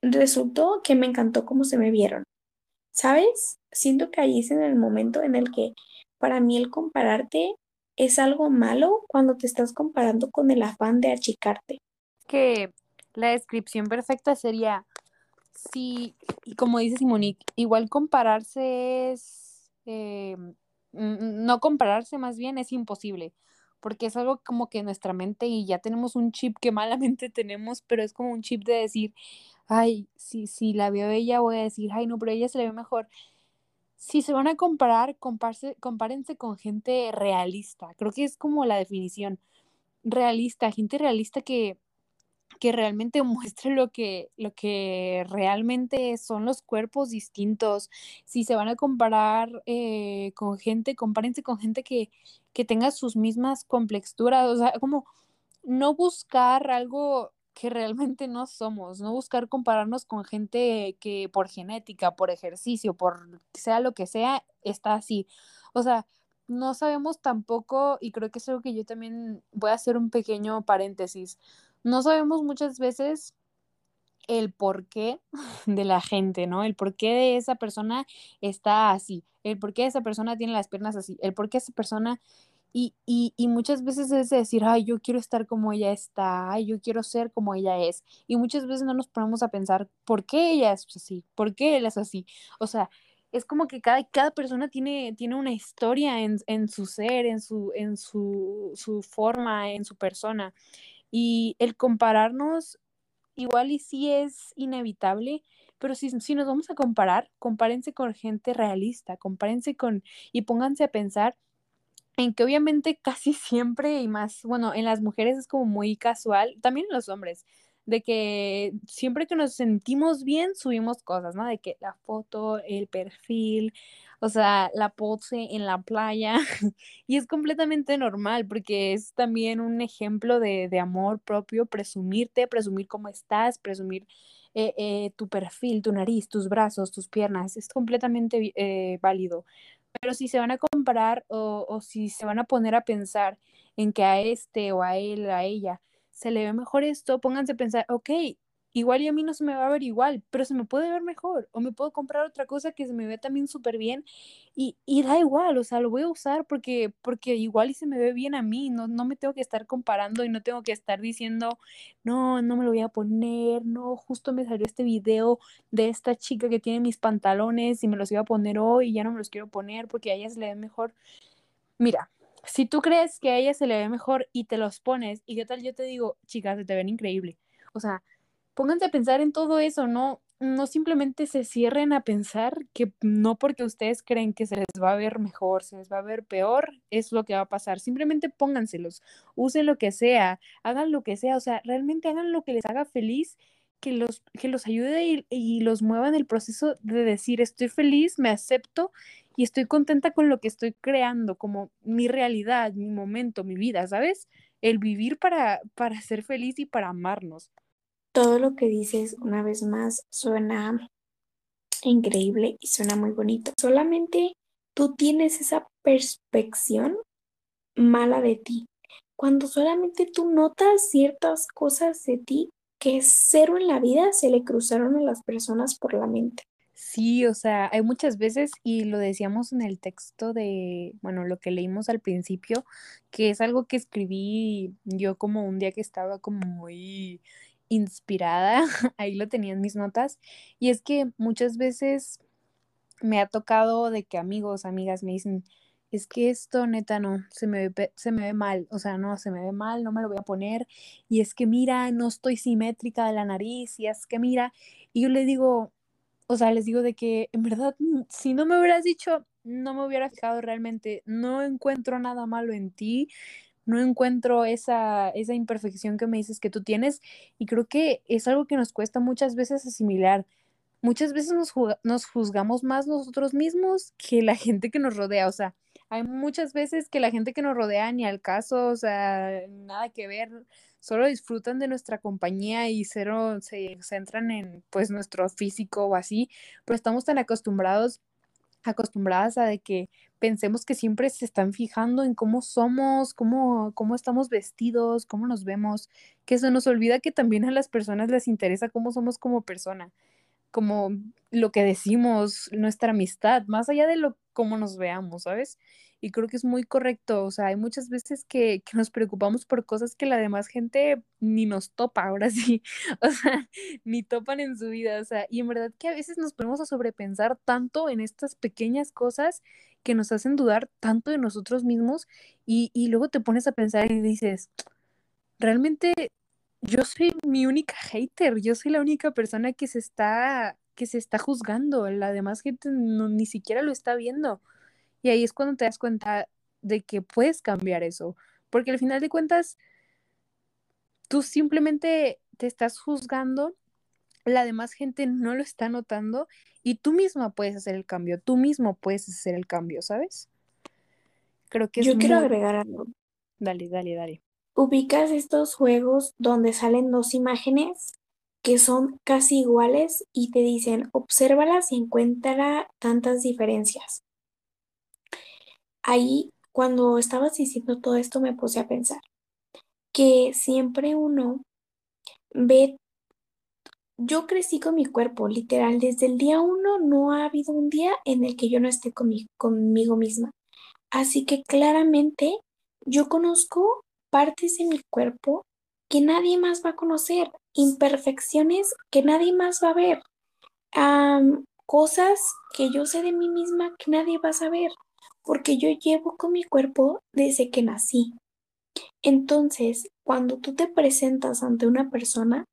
resultó que me encantó cómo se me vieron. ¿Sabes? Siento que ahí es en el momento en el que para mí el compararte es algo malo cuando te estás comparando con el afán de achicarte. Que la descripción perfecta sería, y como dice Simonique, igual compararse es, eh, no compararse más bien es imposible, porque es algo como que nuestra mente y ya tenemos un chip que malamente tenemos, pero es como un chip de decir, ay, si, si la veo ella voy a decir, ay, no, pero ella se le ve mejor. Si se van a comparar, compárense con gente realista. Creo que es como la definición. Realista, gente realista que, que realmente muestre lo que, lo que realmente son los cuerpos distintos. Si se van a comparar eh, con gente, compárense con gente que, que tenga sus mismas complexuras, o sea, como no buscar algo que realmente no somos, no buscar compararnos con gente que por genética, por ejercicio, por sea lo que sea, está así. O sea, no sabemos tampoco, y creo que es algo que yo también voy a hacer un pequeño paréntesis, no sabemos muchas veces el porqué de la gente, ¿no? El porqué de esa persona está así, el porqué de esa persona tiene las piernas así, el porqué esa persona y, y, y, muchas veces es decir, ay, yo quiero estar como ella está, ay, yo quiero ser como ella es. Y muchas veces no nos ponemos a pensar, ¿por qué ella es así? ¿Por qué él es así? O sea, es como que cada, cada persona tiene, tiene una historia en, en su ser, en, su, en su, su forma, en su persona. Y el compararnos, igual y sí es inevitable, pero si, si nos vamos a comparar, compárense con gente realista, compárense con y pónganse a pensar en que obviamente casi siempre y más, bueno, en las mujeres es como muy casual, también en los hombres, de que siempre que nos sentimos bien subimos cosas, ¿no? De que la foto, el perfil, o sea, la pose en la playa, y es completamente normal porque es también un ejemplo de, de amor propio, presumirte, presumir cómo estás, presumir eh, eh, tu perfil, tu nariz, tus brazos, tus piernas, es completamente eh, válido. Pero si se van a comparar o, o si se van a poner a pensar en que a este o a él, a ella, se le ve mejor esto, pónganse a pensar, ok, igual y a mí no se me va a ver igual, pero se me puede ver mejor, o me puedo comprar otra cosa que se me ve también súper bien, y, y, da igual, o sea, lo voy a usar porque, porque igual y se me ve bien a mí, no, no me tengo que estar comparando y no tengo que estar diciendo, no, no me lo voy a poner, no, justo me salió este video de esta chica que tiene mis pantalones y me los iba a poner hoy y ya no me los quiero poner porque a ella se le ve mejor. Mira, si tú crees que a ella se le ve mejor y te los pones, y qué tal yo te digo, chicas, se te ven increíble. O sea, pónganse a pensar en todo eso, no, no simplemente se cierren a pensar que no porque ustedes creen que se les va a ver mejor, se les va a ver peor, es lo que va a pasar. Simplemente pónganselos, usen lo que sea, hagan lo que sea, o sea, realmente hagan lo que les haga feliz, que los, que los ayude y, los mueva en el proceso de decir, estoy feliz, me acepto y estoy contenta con lo que estoy creando, como mi realidad, mi momento, mi vida, ¿sabes? El vivir para, para ser feliz y para amarnos. Todo lo que dices una vez más suena increíble y suena muy bonito. Solamente tú tienes esa perspección mala de ti. Cuando solamente tú notas ciertas cosas de ti que cero en la vida se le cruzaron a las personas por la mente. Sí, o sea, hay muchas veces, y lo decíamos en el texto de, bueno, lo que leímos al principio, que es algo que escribí yo como un día que estaba como muy inspirada, ahí lo tenía en mis notas, y es que muchas veces me ha tocado de que amigos, amigas me dicen, es que esto neta no, se me, ve, se me ve mal, o sea, no, se me ve mal, no me lo voy a poner, y es que mira, no estoy simétrica de la nariz, y es que mira, y yo le digo, o sea, les digo de que en verdad, si no me hubieras dicho, no me hubiera fijado realmente, no encuentro nada malo en ti, no encuentro esa, esa imperfección que me dices que tú tienes y creo que es algo que nos cuesta muchas veces asimilar. muchas veces nos, juzgamos más nosotros mismos que la gente que nos rodea, o sea, hay muchas veces que la gente que nos rodea ni al caso, o sea, nada que ver, solo disfrutan de nuestra compañía y cero se centran en pues nuestro físico o así, pero estamos tan acostumbrados acostumbradas a de que pensemos que siempre se están fijando en cómo somos, cómo, cómo estamos vestidos, cómo nos vemos, que se nos olvida que también a las personas les interesa cómo somos como persona como lo que decimos, nuestra amistad, más allá de lo cómo nos veamos, ¿sabes? Y creo que es muy correcto, o sea, hay muchas veces que, que nos preocupamos por cosas que la demás gente ni nos topa, ahora sí, o sea, ni topan en su vida, o sea, y en verdad que a veces nos ponemos a sobrepensar tanto en estas pequeñas cosas que nos hacen dudar tanto de nosotros mismos y, y luego te pones a pensar y dices, realmente yo soy mi única hater, yo soy la única persona que se está, que se está juzgando, la demás gente ni siquiera lo está viendo. Y ahí es cuando te das cuenta de que puedes cambiar eso, porque al final de cuentas, tú simplemente te estás juzgando, la demás gente no lo está notando y tú misma puedes hacer el cambio, tú mismo puedes hacer el cambio, ¿sabes? Creo que es Yo quiero agregar algo. Dale, dale, dale ubicas estos juegos donde salen dos imágenes que son casi iguales y te dicen, obsérvalas y encuentra tantas diferencias. Ahí, cuando estabas diciendo todo esto, me puse a pensar que siempre uno ve, yo crecí con mi cuerpo, literal, desde el día uno no ha habido un día en el que yo no esté conmigo, misma. Así que claramente yo conozco partes de mi cuerpo que nadie más va a conocer, imperfecciones que nadie más va a ver, cosas que yo sé de mí misma que nadie va a saber, porque yo llevo con mi cuerpo desde que nací. Entonces, cuando tú te presentas ante una persona,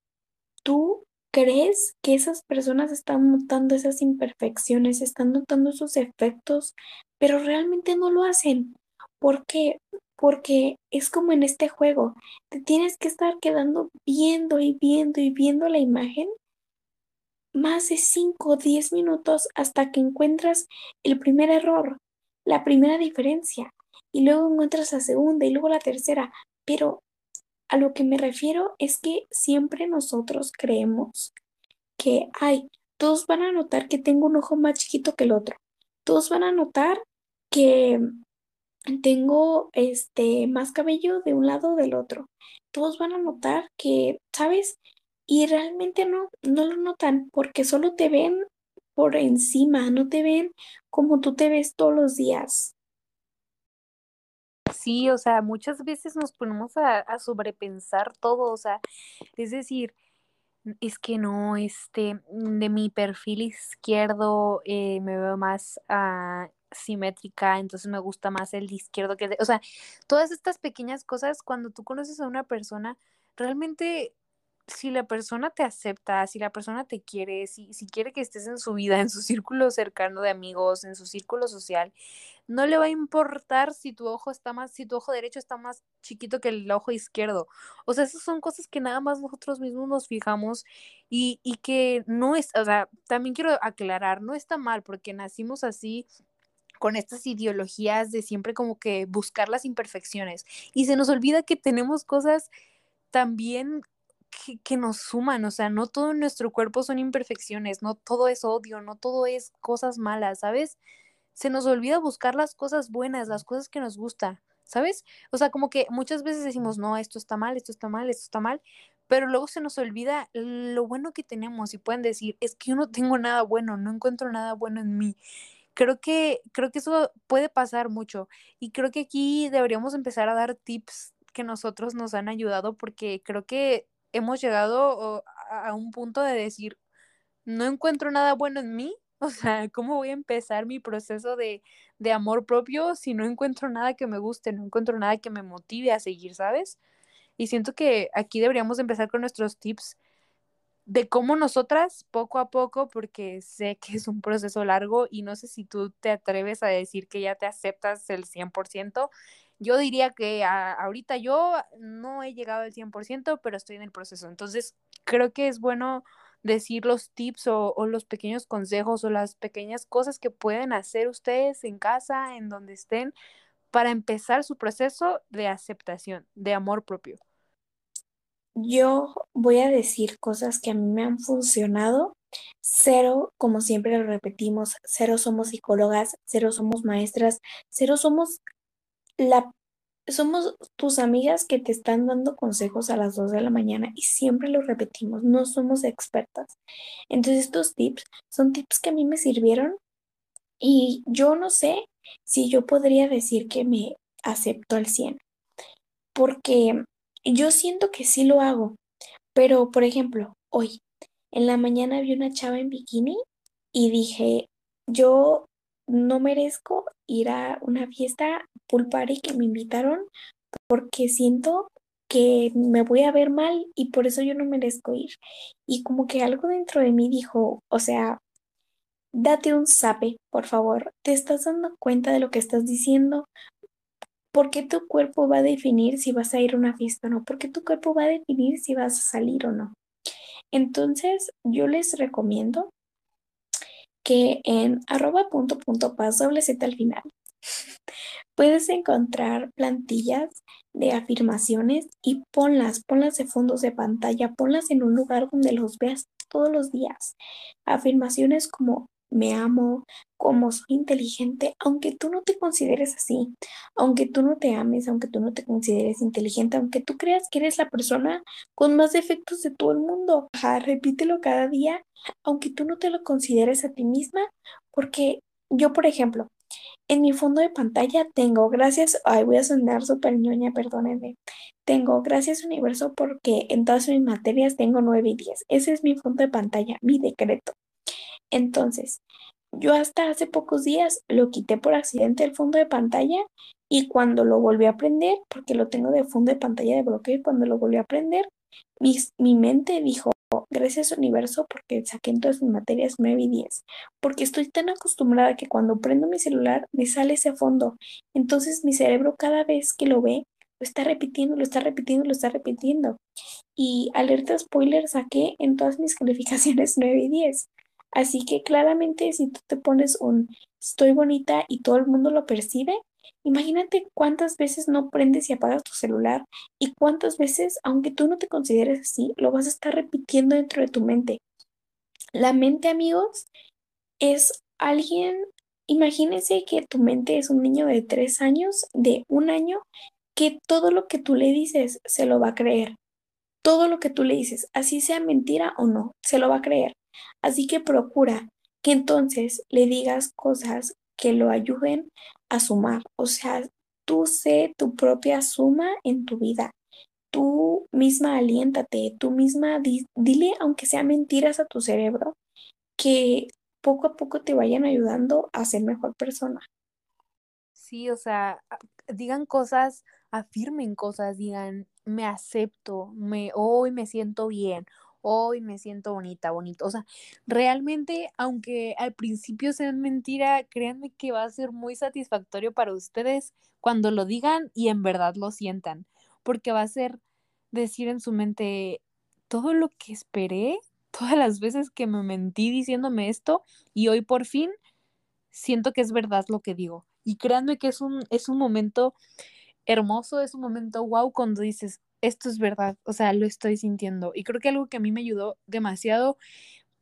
tú crees que esas personas están notando esas imperfecciones, están notando esos efectos, pero realmente no lo hacen. ¿Por qué? porque es como en este juego, te tienes que estar quedando viendo y viendo y viendo la imagen más de 5 o 10 minutos hasta que encuentras el primer error, la primera diferencia, y luego encuentras la segunda y luego la tercera, pero a lo que me refiero es que siempre nosotros creemos que, ay, todos van a notar que tengo un ojo más chiquito que el otro, todos van a notar que tengo este más cabello de un lado o del otro. Todos van a notar que, ¿sabes? Y realmente no, no lo notan porque solo te ven por encima, no te ven como tú te ves todos los días. Sí, o sea, muchas veces nos ponemos a, sobrepensar todo, o sea, es decir, es que no, este, de mi perfil izquierdo eh, me veo más a simétrica, entonces me gusta más el izquierdo que o sea, todas estas pequeñas cosas cuando tú conoces a una persona, realmente si la persona te acepta, si la persona te quiere, si, si quiere que estés en su vida, en su círculo cercano de amigos, en su círculo social, no le va a importar si tu ojo está más, si tu ojo derecho está más chiquito que el ojo izquierdo. O sea, esas son cosas que nada más nosotros mismos nos fijamos y, y que no es, o sea, también quiero aclarar, no está mal porque nacimos así con estas ideologías de siempre como que buscar las imperfecciones y se nos olvida que tenemos cosas también que, nos suman, o sea, no todo en nuestro cuerpo son imperfecciones, no todo es odio, no todo es cosas malas, ¿sabes? Se nos olvida buscar las cosas buenas, las cosas que nos gustan, ¿sabes? O sea, como que muchas veces decimos, no, esto está mal, esto está mal, esto está mal, pero luego se nos olvida lo bueno que tenemos y pueden decir, es que yo no tengo nada bueno, no encuentro nada bueno en mí creo que, creo que eso puede pasar mucho y creo que aquí deberíamos empezar a dar tips que nosotros nos han ayudado porque creo que hemos llegado a un punto de decir, no encuentro nada bueno en mí, o sea, ¿cómo voy a empezar mi proceso de, de amor propio si no encuentro nada que me guste, no encuentro nada que me motive a seguir, ¿sabes? Y siento que aquí deberíamos empezar con nuestros tips de cómo nosotras, poco a poco, porque sé que es un proceso largo y no sé si tú te atreves a decir que ya te aceptas el 100%. Yo diría que ahorita yo no he llegado al 100%, pero estoy en el proceso. Entonces, creo que es bueno decir los tips o, o, los pequeños consejos o las pequeñas cosas que pueden hacer ustedes en casa, en donde estén, para empezar su proceso de aceptación, de amor propio. Yo voy a decir cosas que a mí me han funcionado. Cero, como siempre lo repetimos, cero somos psicólogas, cero somos maestras, cero somos la somos tus amigas que te están dando consejos a las 2 de la mañana y siempre lo repetimos, no somos expertas. Entonces estos tips son tips que a mí me sirvieron y yo no sé si yo podría decir que me acepto al 100, porque yo siento que sí lo hago, pero por ejemplo, hoy en la mañana vi una chava en bikini y dije, yo no merezco ir a una fiesta pool que me invitaron porque siento que me voy a ver mal y por eso yo no merezco ir. Y como que algo dentro de mí dijo, o sea, date un zape, por favor. ¿Te estás dando cuenta de lo que estás diciendo? ¿Por qué tu cuerpo va a definir si vas a ir a una fiesta o no? ¿Por qué tu cuerpo va a definir si vas a salir o no? Entonces, yo les recomiendo que en arroba punto punto paz doble z al final puedes encontrar plantillas de afirmaciones y ponlas, ponlas de fondos de pantalla, ponlas en un lugar donde los veas todos los días. Afirmaciones como me amo, como soy inteligente, aunque tú no te consideres así, aunque tú no te ames, aunque tú no te consideres inteligente, aunque tú creas que eres la persona con más defectos de todo el mundo. repítelo cada día, aunque tú no te lo consideres a ti misma, porque yo, por ejemplo, en mi fondo de pantalla tengo, gracias, ay, voy a sonar súper ñoña, perdónenme. Tengo, gracias universo, porque en todas mis materias tengo 9 y 10. Ese es mi fondo de pantalla, mi decreto. Entonces, yo hasta hace pocos días lo quité por accidente el fondo de pantalla y cuando lo volví a prender, porque lo tengo de fondo de pantalla de bloqueo, y cuando lo volví a prender, mi, mi mente dijo, gracias universo porque saqué en todas mis materias 9 y 10, porque estoy tan acostumbrada que cuando prendo mi celular me sale ese fondo, entonces mi cerebro cada vez que lo ve, lo está repitiendo, lo está repitiendo, lo está repitiendo. Y alerta spoiler saqué en todas mis calificaciones 9 y 10. Así que claramente si tú te pones un estoy bonita y todo el mundo lo percibe, imagínate cuántas veces no prendes y apagas tu celular y cuántas veces, aunque tú no te consideres así, lo vas a estar repitiendo dentro de tu mente. La mente, amigos, es alguien, imagínense que tu mente es un niño de tres años, de un año, que todo lo que tú le dices se lo va a creer. Todo lo que tú le dices, así sea mentira o no, se lo va a creer. Así que procura que entonces le digas cosas que lo ayuden a sumar. O sea, tú sé tu propia suma en tu vida. Tú misma aliéntate, tú misma dile, aunque sea mentiras a tu cerebro, que poco a poco te vayan ayudando a ser mejor persona. Sí, o sea, digan cosas, afirmen cosas, digan, me acepto, me hoy me siento bien, hoy me siento bonita, bonito. O sea, realmente, aunque al principio sea mentira, créanme que va a ser muy satisfactorio para ustedes cuando lo digan y en verdad lo sientan, porque va a ser decir en su mente todo lo que esperé, todas las veces que me mentí diciéndome esto y hoy por fin siento que es verdad lo que digo. Y créanme que es un, es un momento hermoso, es un momento wow cuando dices, esto es verdad, o sea, lo estoy sintiendo. Y creo que algo que a mí me ayudó demasiado,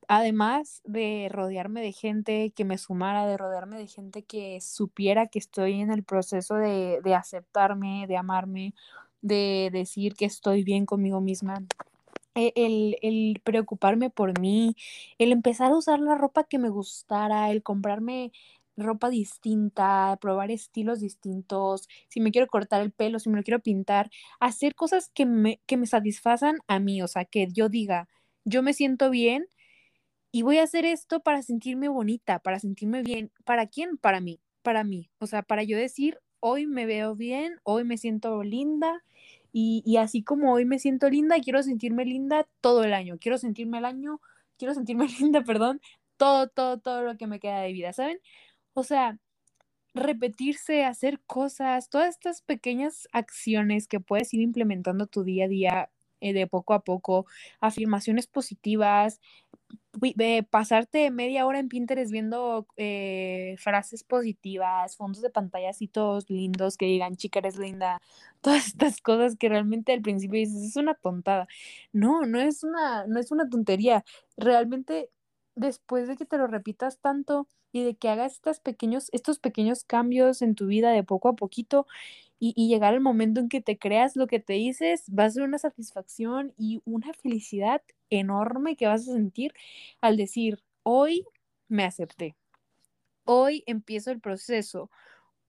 además de rodearme de gente que me sumara, de rodearme de gente que supiera que estoy en el proceso de, de aceptarme, de amarme, de decir que estoy bien conmigo misma, e, el, el, preocuparme por mí, el empezar a usar la ropa que me gustara, el comprarme ropa distinta, probar estilos distintos, si me quiero cortar el pelo, si me lo quiero pintar, hacer cosas que me, que me satisfazan a mí, o sea, que yo diga, yo me siento bien y voy a hacer esto para sentirme bonita, para sentirme bien. ¿Para quién? Para mí, para mí. O sea, para yo decir, hoy me veo bien, hoy me siento linda. Y, y así como hoy me siento linda, quiero sentirme linda todo el año. Quiero sentirme el año, quiero sentirme linda, perdón, todo, todo, todo lo que me queda de vida, ¿saben? O sea, repetirse, hacer cosas, todas estas pequeñas acciones que puedes ir implementando tu día a día eh, de poco a poco, afirmaciones positivas, pasarte media hora en Pinterest viendo eh, frases positivas, fondos de pantallacitos lindos que digan, chica, eres linda, todas estas cosas que realmente al principio dices, es una tontada. No, no es una, no es una tontería. Realmente, después de que te lo repitas tanto y de que hagas estos pequeños, estos pequeños cambios en tu vida de poco a poquito y, y llegar el momento en que te creas lo que te dices, va a ser una satisfacción y una felicidad enorme que vas a sentir al decir, hoy me acepté, hoy empiezo el proceso,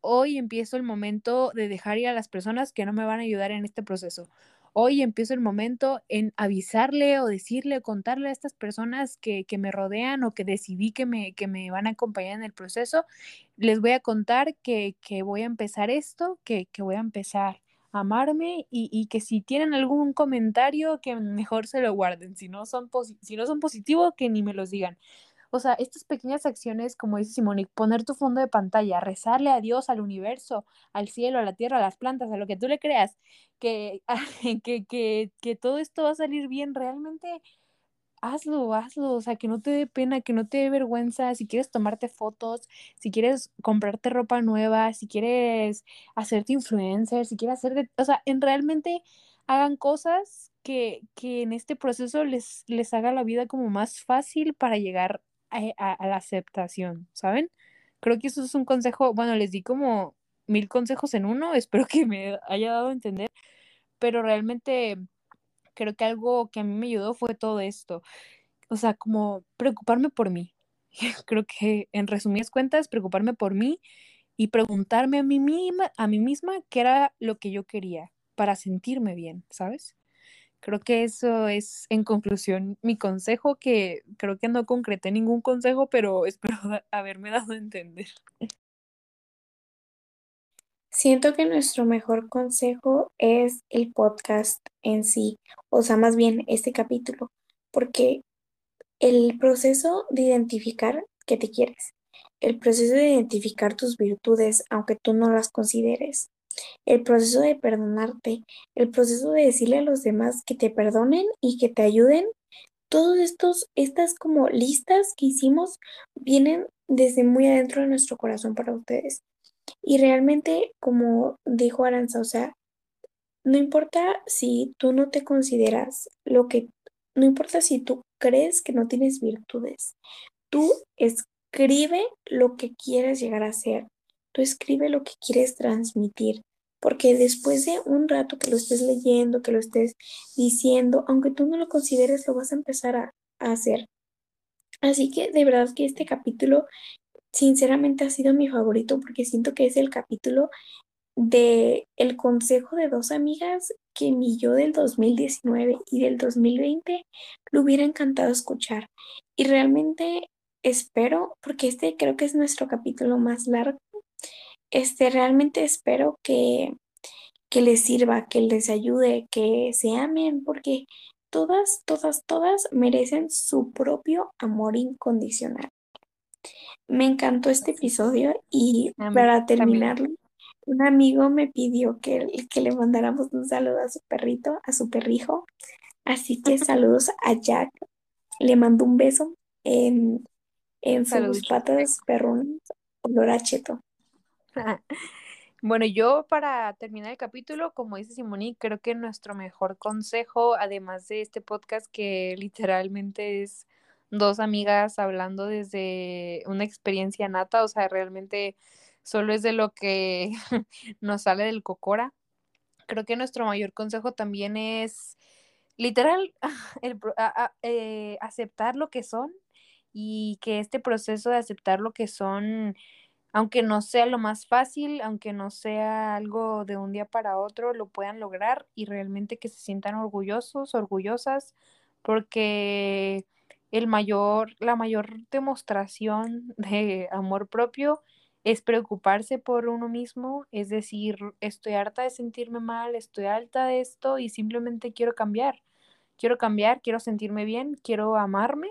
hoy empiezo el momento de dejar ir a las personas que no me van a ayudar en este proceso. Hoy empiezo el momento en avisarle o decirle, contarle a estas personas que, que me rodean o que decidí que me, que me van a acompañar en el proceso, les voy a contar que, que voy a empezar esto, que, que voy a empezar amarme y, y, que si tienen algún comentario que mejor se lo guarden, si no son, si no son positivos que ni me los digan. O sea, estas pequeñas acciones, como dice Simonique, poner tu fondo de pantalla, rezarle a Dios, al universo, al cielo, a la tierra, a las plantas, a lo que tú le creas, que, que, que, que todo esto va a salir bien, realmente hazlo, hazlo, o sea, que no te dé pena, que no te dé vergüenza, si quieres tomarte fotos, si quieres comprarte ropa nueva, si quieres hacerte influencer, si quieres hacer, de, o sea, en realmente hagan cosas que, que en este proceso les, les haga la vida como más fácil para llegar a, a, a la aceptación, ¿saben? Creo que eso es un consejo, bueno, les di como mil consejos en uno, espero que me haya dado a entender, pero realmente creo que algo que a mí me ayudó fue todo esto. O sea, como preocuparme por mí. creo que en resumidas cuentas, preocuparme por mí y preguntarme a mí misma, a mí misma qué era lo que yo quería para sentirme bien, ¿sabes? Creo que eso es, en conclusión, mi consejo, que creo que no concreté ningún consejo, pero espero haberme dado a entender. Siento que nuestro mejor consejo es el podcast en sí, o sea, más bien este capítulo, porque el proceso de identificar que te quieres, el proceso de identificar tus virtudes, aunque tú no las consideres, el proceso de perdonarte, el proceso de decirle a los demás que te perdonen y que te ayuden, todos estos, estas como listas que hicimos vienen desde muy adentro de nuestro corazón para ustedes. Y realmente, como dijo Aranza, o sea, no importa si tú no te consideras lo que, no importa si tú crees que no tienes virtudes, tú escribe lo que quieres llegar a ser, tú escribe lo que quieres transmitir, porque después de un rato que lo estés leyendo, que lo estés diciendo, aunque tú no lo consideres, lo vas a empezar a, hacer. Así que de verdad que este capítulo sinceramente ha sido mi favorito porque siento que es el capítulo de el consejo de dos amigas que mi yo del 2019 y del 2020 lo hubiera encantado escuchar. Y realmente espero, porque este creo que es nuestro capítulo más largo, este realmente espero que, que les sirva, que les ayude, que se amen, porque todas, todas, todas merecen su propio amor incondicional. Me encantó este episodio y para terminarlo, un amigo me pidió que, que le mandáramos un saludo a su perrito, a su perrijo. Así que saludos a Jack. Le mando un beso en, en sus patas perrones, olor a cheto. Bueno, yo para terminar el capítulo, como dice Simoni, creo que nuestro mejor consejo, además de este podcast que literalmente es dos amigas hablando desde una experiencia nata, o sea, realmente solo es de lo que nos sale del cocora. Creo que nuestro mayor consejo también es literal el, eh, aceptar lo que son y que este proceso de aceptar lo que son, aunque no sea lo más fácil, aunque no sea algo de un día para otro, lo puedan lograr y realmente que se sientan orgullosos, orgullosas, porque el mayor, la mayor demostración de amor propio es preocuparse por uno mismo, es decir, estoy harta de sentirme mal, estoy alta de esto y simplemente quiero cambiar. Quiero cambiar, quiero sentirme bien, quiero amarme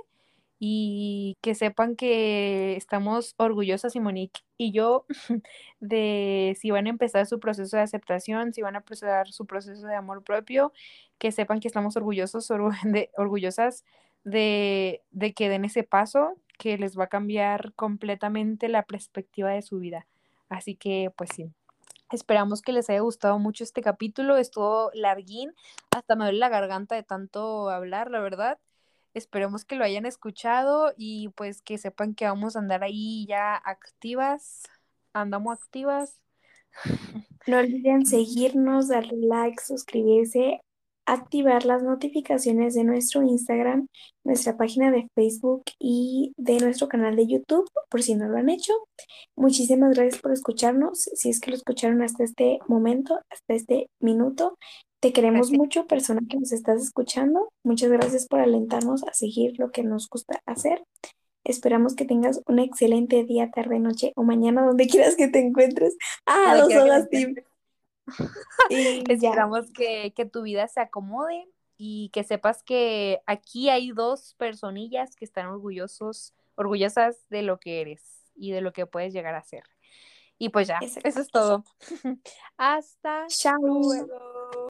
y que sepan que estamos orgullosas, y Monique y yo, de si van a empezar su proceso de aceptación, si van a empezar su proceso de amor propio, que sepan que estamos orgullosos, orgullosas de, de que den ese paso que les va a cambiar completamente la perspectiva de su vida. Así que, pues sí. Esperamos que les haya gustado mucho este capítulo. Estuvo larguín. Hasta me duele la garganta de tanto hablar, la verdad. Esperemos que lo hayan escuchado y pues que sepan que vamos a andar ahí ya activas. Andamos activas. No olviden seguirnos, darle like, suscribirse, activar las notificaciones de nuestro Instagram, nuestra página de Facebook y de nuestro canal de YouTube, por si no lo han hecho. Muchísimas gracias por escucharnos. Si es que lo escucharon hasta este momento, hasta este minuto, te queremos mucho, persona que nos estás escuchando. Muchas gracias por alentarnos a seguir lo que nos gusta hacer. Esperamos que tengas un excelente día, tarde, noche o mañana, donde quieras que te encuentres. Ah, dos horas, Tim. Esperamos que, que tu vida se acomode y que sepas que aquí hay dos personillas que están orgullosos, orgullosas de lo que eres y de lo que puedes llegar a ser. Y pues ya, eso es todo. Hasta luego.